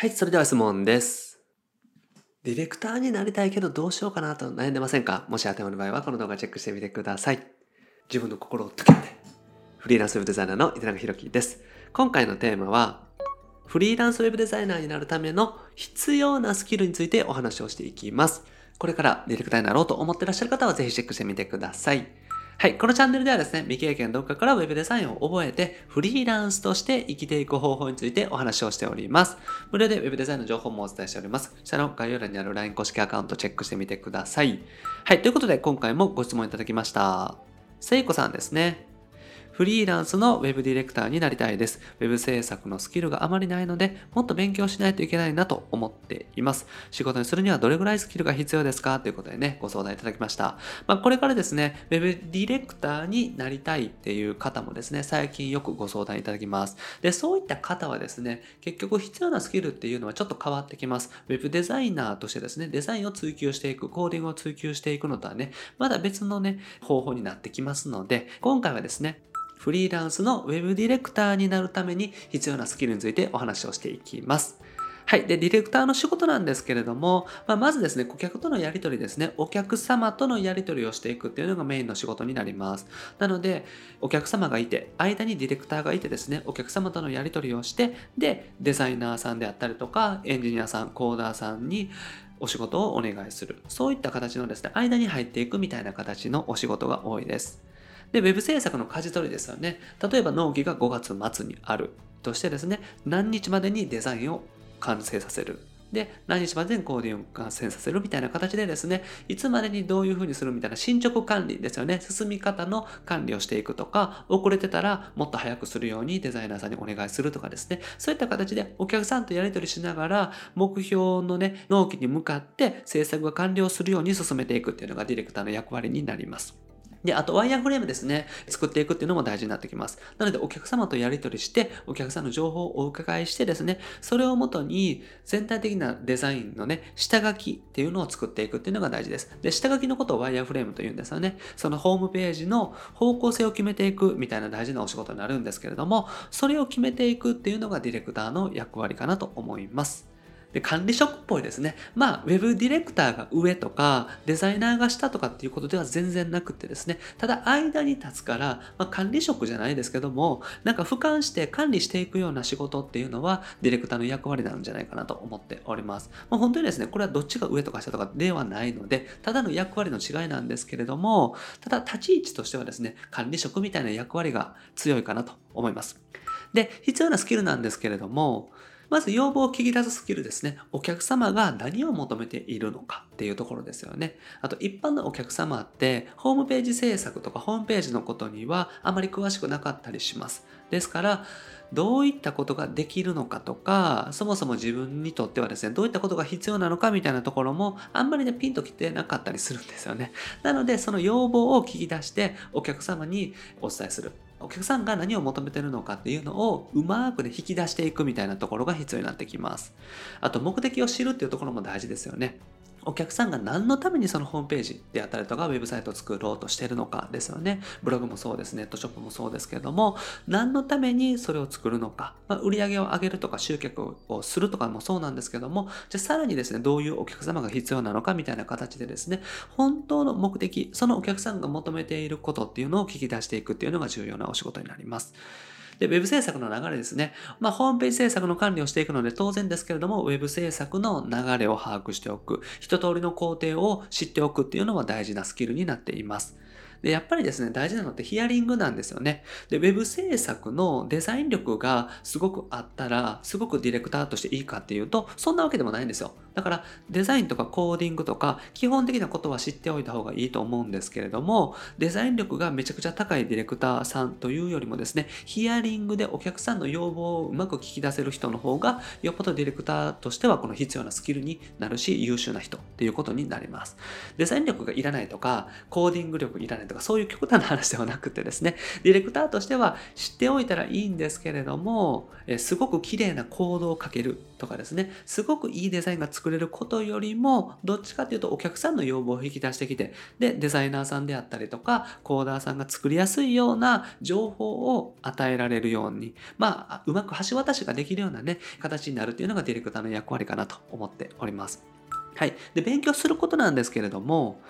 はい、それでは質問です。ディレクターになりたいけどどうしようかなと悩んでませんか？もし当てはまる場合はこの動画チェックしてみてください。自分の心を解けて。フリーランスウェブデザイナーの井手中弘樹です。今回のテーマは、フリーランスウェブデザイナーになるための必要なスキルについてお話をしていきます。これからディレクターになろうと思ってらっしゃる方はぜひチェックしてみてください。はい。このチャンネルではですね、未経験どっかから Web デザインを覚えて、フリーランスとして生きていく方法についてお話をしております。無料で Web デザインの情報もお伝えしております。下の概要欄にある LINE 公式アカウントチェックしてみてください。はい。ということで、今回もご質問いただきました。せいこさんですね。フリーランスのウェブディレクターになりたいです。ウェブ制作のスキルがあまりないので、もっと勉強しないといけないなと思っています。仕事にするにはどれぐらいスキルが必要ですか？ということでね、ご相談いただきました。まあ、これからですね、ウェブディレクターになりたいっていう方もですね、最近よくご相談いただきます。で、そういった方はですね、結局必要なスキルっていうのはちょっと変わってきます。ウェブデザイナーとしてですね、デザインを追求していく、コーディングを追求していくのとはね、まだ別のね、方法になってきますので、今回はですね、フリーランスのウェブディレクターになるために必要なスキルについてお話をしていきます。はい。で、ディレクターの仕事なんですけれども、まあ、まずですね、顧客とのやり取りですね、お客様とのやり取りをしていくっていうのがメインの仕事になります。なので、お客様がいて、間にディレクターがいてですね、お客様とのやり取りをして、で、デザイナーさんであったりとか、エンジニアさん、コーダーさんに、お仕事をお願いする。そういった形のですね、間に入っていくみたいな形のお仕事が多いです。で、ウェブ制作の舵取りですよね。例えば納期が5月末にあるとしてですね、何日までにデザインを完成させる。で、何日までにコーディングを完成させるみたいな形でですね、いつまでにどういうふうにするみたいな進捗管理ですよね。進み方の管理をしていくとか、遅れてたらもっと早くするようにデザイナーさんにお願いするとかですね。そういった形でお客さんとやり取りしながら、目標のね、納期に向かって制作が完了するように進めていくっていうのがディレクターの役割になります。で、あとワイヤーフレームですね。作っていくっていうのも大事になってきます。なのでお客様とやり取りして、お客さんの情報をお伺いしてですね、それをもとに全体的なデザインのね、下書きっていうのを作っていくっていうのが大事です。で、下書きのことをワイヤーフレームと言うんですよね。そのホームページの方向性を決めていくみたいな大事なお仕事になるんですけれども、それを決めていくっていうのがディレクターの役割かなと思います。で管理職っぽいですね。まあ、ウェブディレクターが上とか、デザイナーが下とかっていうことでは全然なくてですね、ただ間に立つから、まあ、管理職じゃないですけども、なんか俯瞰して管理していくような仕事っていうのは、ディレクターの役割なんじゃないかなと思っております。まあ、本当にですね、これはどっちが上とか下とかではないので、ただの役割の違いなんですけれども、ただ立ち位置としてはですね、管理職みたいな役割が強いかなと思います。で、必要なスキルなんですけれども、まず要望を聞き出すスキルですね。お客様が何を求めているのかっていうところですよね。あと一般のお客様ってホームページ制作とかホームページのことにはあまり詳しくなかったりします。ですから、どういったことができるのかとか、そもそも自分にとってはですね、どういったことが必要なのかみたいなところもあんまりね、ピンときてなかったりするんですよね。なので、その要望を聞き出してお客様にお伝えする。お客さんが何を求めてるのかっていうのをうまくね引き出していくみたいなところが必要になってきます。あと目的を知るっていうところも大事ですよね。お客さんが何のためにそのホームページであったりとかウェブサイトを作ろうとしているのかですよね。ブログもそうです、ネットショップもそうですけれども、何のためにそれを作るのか、まあ、売り上げを上げるとか集客をするとかもそうなんですけども、じゃあさらにですね、どういうお客様が必要なのかみたいな形でですね、本当の目的、そのお客さんが求めていることっていうのを聞き出していくっていうのが重要なお仕事になります。で、ウェブ制作の流れですね。まあ、ホームページ制作の管理をしていくので当然ですけれども、ウェブ制作の流れを把握しておく。一通りの工程を知っておくっていうのは大事なスキルになっています。で、やっぱりですね、大事なのってヒアリングなんですよね。で、ウェブ制作のデザイン力がすごくあったら、すごくディレクターとしていいかっていうと、そんなわけでもないんですよ。だから、デザインとかコーディングとか、基本的なことは知っておいた方がいいと思うんですけれども、デザイン力がめちゃくちゃ高いディレクターさんというよりもですね、ヒアリングでお客さんの要望をうまく聞き出せる人の方が、よっぽどディレクターとしてはこの必要なスキルになるし、優秀な人っていうことになります。デザイン力がいらないとか、コーディング力いらないとか、そういう極端な話ではなくてですね、ディレクターとしては知っておいたらいいんですけれども、えすごく綺麗なコードをかけるとかですね、すごくいいデザインが作れることよりも、どっちかっていうとお客さんの要望を引き出してきて、で、デザイナーさんであったりとか、コーダーさんが作りやすいような情報を与えられるように、まあ、うまく橋渡しができるようなね、形になるっていうのがディレクターの役割かなと思っております。はい。で、勉強することなんですけれども、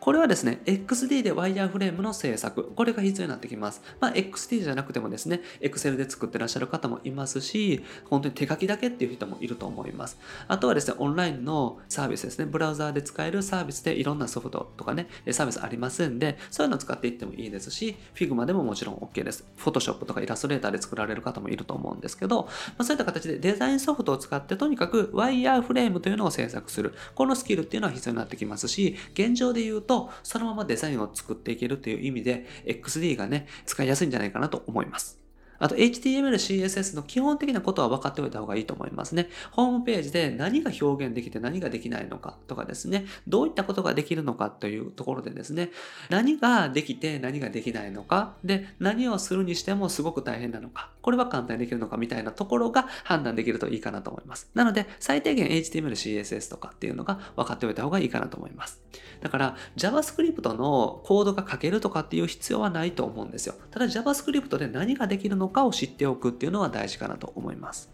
これはですね、XD でワイヤーフレームの制作、これが必要になってきます。まあ、XD じゃなくてもですね、Excel で作ってらっしゃる方もいますし、本当に手書きだけっていう人もいると思います。あとはですね、オンラインのサービスですね、ブラウザーで使えるサービスでいろんなソフトとかね、サービスありますんで、そういうのを使っていってもいいですし、Figma でももちろん OK です。Photoshop とかイラストレーターで作られる方もいると思うんですけど、まあ、そういった形でデザインソフトを使ってとにかくワイヤーフレームというのを制作する。このスキルっていうのは必要になってきますし、現状で言うと、そのままデザインを作っていけるという意味で、XD がね、使いやすいんじゃないかなと思います。あと HTML、CSS の基本的なことは分かっておいた方がいいと思いますね。ホームページで何が表現できて何ができないのかとかですね、どういったことができるのかというところでですね、何ができて何ができないのか、で、何をするにしてもすごく大変なのか、これは簡単にできるのかみたいなところが判断できるといいかなと思います。なので、最低限 HTML、CSS とかっていうのが分かっておいた方がいいかなと思います。だから、JavaScript のコードが書けるとかっていう必要はないと思うんですよ。ただ JavaScript で何ができるのかを知っておくっていうのは大事かなと思います。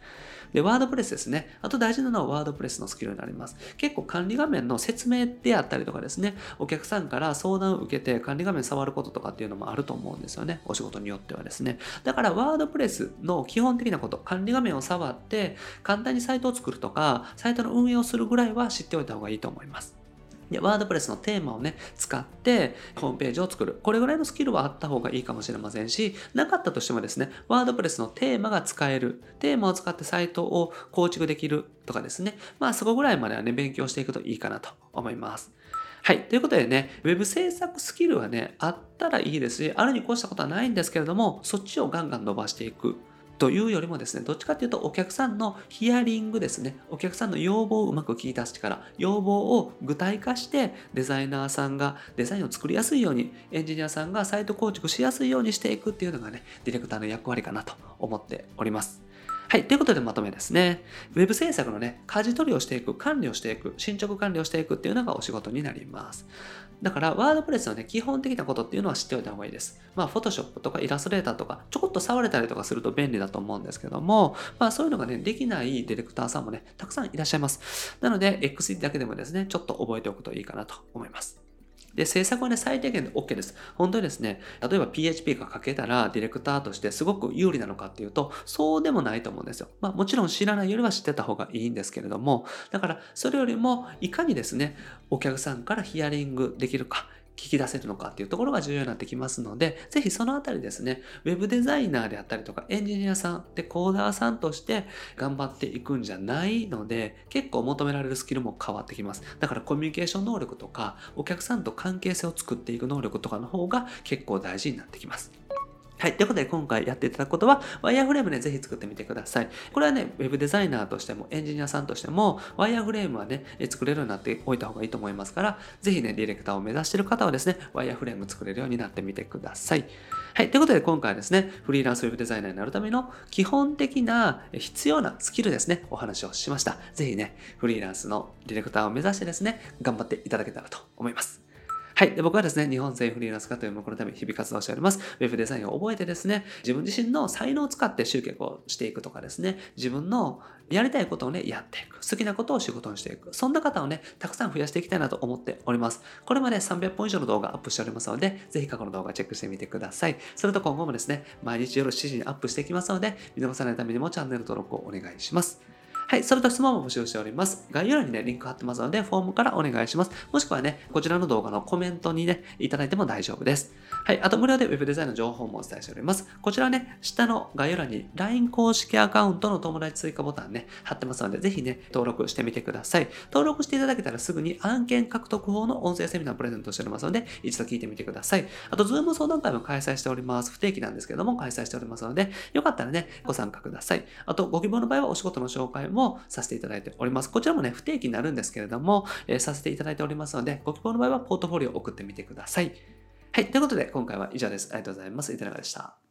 で、ワードプレスですね。あと大事なのはワードプレスのスキルになります。結構管理画面の説明であったりとかですね、お客さんから相談を受けて管理画面触ることとかっていうのもあると思うんですよね。お仕事によってはですね。だからワードプレスの基本的なこと、管理画面を触って簡単にサイトを作るとか、サイトの運営をするぐらいは知っておいた方がいいと思います。で、ワードプレスのテーマをね、使ってホームページを作る。これぐらいのスキルはあった方がいいかもしれませんし、なかったとしてもですね、ワードプレスのテーマが使える。テーマを使ってサイトを構築できるとかですね。まあそこぐらいまではね、勉強していくといいかなと思います。はい。ということでね、Web 制作スキルはね、あったらいいですし、あるに越したことはないんですけれども、そっちをガンガン伸ばしていく。というよりもですね、どっちかというとお客さんのヒアリングですね、お客さんの要望をうまく聞き出す力、要望を具体化してデザイナーさんがデザインを作りやすいように、エンジニアさんがサイト構築しやすいようにしていくっていうのがね、ディレクターの役割かなと思っております。はい。ということでまとめですね。Web 制作のね、舵取りをしていく、管理をしていく、進捗管理をしていくっていうのがお仕事になります。だから、ワードプレスのね、基本的なことっていうのは知っておいた方がいいです。まあ、Photoshop とかイラストレーターとか、ちょこっと触れたりとかすると便利だと思うんですけども、まあ、そういうのがね、できないディレクターさんもね、たくさんいらっしゃいます。なので、XD だけでもですね、ちょっと覚えておくといいかなと思います。で、制作はね、最低限で OK です。本当にですね、例えば PHP が書けたらディレクターとしてすごく有利なのかっていうと、そうでもないと思うんですよ。まあもちろん知らないよりは知ってた方がいいんですけれども、だからそれよりもいかにですね、お客さんからヒアリングできるか、聞き出せるのかっていうところが重要になってきますので、ぜひそのあたりですね、ウェブデザイナーであったりとか、エンジニアさんでコーダーさんとして頑張っていくんじゃないので、結構求められるスキルも変わってきます。だからコミュニケーション能力とか、お客さんと関係性を作っていく能力とかの方が結構大事になってきます。はい。ということで、今回やっていただくことは、ワイヤーフレームね、ぜひ作ってみてください。これはね、ウェブデザイナーとしても、エンジニアさんとしても、ワイヤーフレームはね、作れるようになっておいた方がいいと思いますから、ぜひね、ディレクターを目指している方はですね、ワイヤーフレーム作れるようになってみてください。はい。ということで、今回はですね、フリーランスウェブデザイナーになるための基本的な必要なスキルですね、お話をしました。ぜひね、フリーランスのディレクターを目指してですね、頑張っていただけたらと思います。はい。で僕はですね、日本製フリーランス化という目のため日々活動しております。ウェブデザインを覚えてですね、自分自身の才能を使って集客をしていくとかですね、自分のやりたいことをね、やっていく。好きなことを仕事にしていく。そんな方をね、たくさん増やしていきたいなと思っております。これまで300本以上の動画アップしておりますので、ぜひ過去の動画チェックしてみてください。それと今後もですね、毎日夜7時にアップしていきますので、見逃さないためにもチャンネル登録をお願いします。はい、それと質問も募集しております。概要欄にね、リンク貼ってますので、フォームからお願いします。もしくはね、こちらの動画のコメントにね、いただいても大丈夫です。はい、あと無料で Web デザインの情報もお伝えしております。こちらね、下の概要欄に LINE 公式アカウントの友達追加ボタンね、貼ってますので、ぜひね、登録してみてください。登録していただけたらすぐに案件獲得法の音声セミナープレゼントしておりますので、一度聞いてみてください。あと、Zoom 相談会も開催しております。不定期なんですけども、開催しておりますので、よかったらね、ご参加ください。あと、ご希望の場合はお仕事の紹介もさせていただいております。こちらもね、不定期になるんですけれども、えー、させていただいておりますので、ご希望の場合はポートフォリオを送ってみてください。はい。ということで、今回は以上です。ありがとうございます。いかがでした。